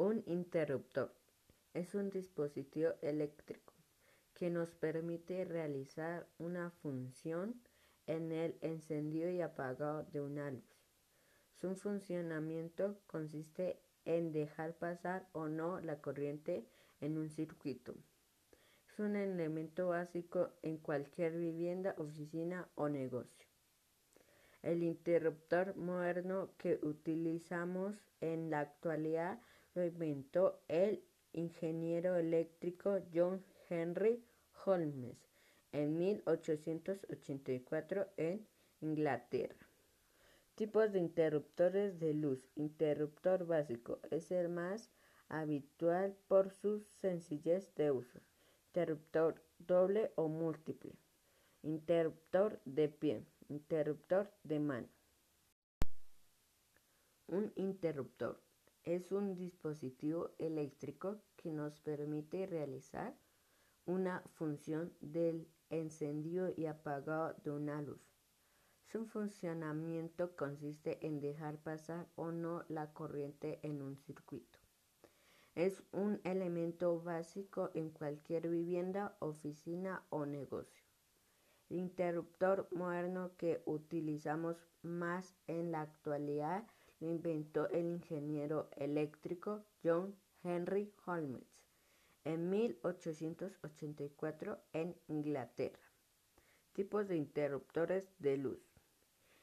Un interruptor es un dispositivo eléctrico que nos permite realizar una función en el encendido y apagado de una luz. Su funcionamiento consiste en dejar pasar o no la corriente en un circuito. Es un elemento básico en cualquier vivienda, oficina o negocio. El interruptor moderno que utilizamos en la actualidad lo inventó el ingeniero eléctrico John Henry Holmes en 1884 en Inglaterra. Tipos de interruptores de luz. Interruptor básico es el más habitual por su sencillez de uso. Interruptor doble o múltiple. Interruptor de pie. Interruptor de mano. Un interruptor es un dispositivo eléctrico que nos permite realizar una función del encendido y apagado de una luz. Su funcionamiento consiste en dejar pasar o no la corriente en un circuito. Es un elemento básico en cualquier vivienda, oficina o negocio. El interruptor moderno que utilizamos más en la actualidad lo inventó el ingeniero eléctrico John Henry Holmes en 1884 en Inglaterra. Tipos de interruptores de luz.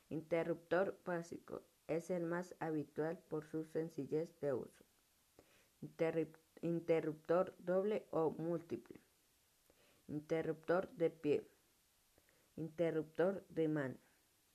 Interruptor básico es el más habitual por su sencillez de uso. interruptor doble o múltiple. Interruptor de pie. Interruptor de mano.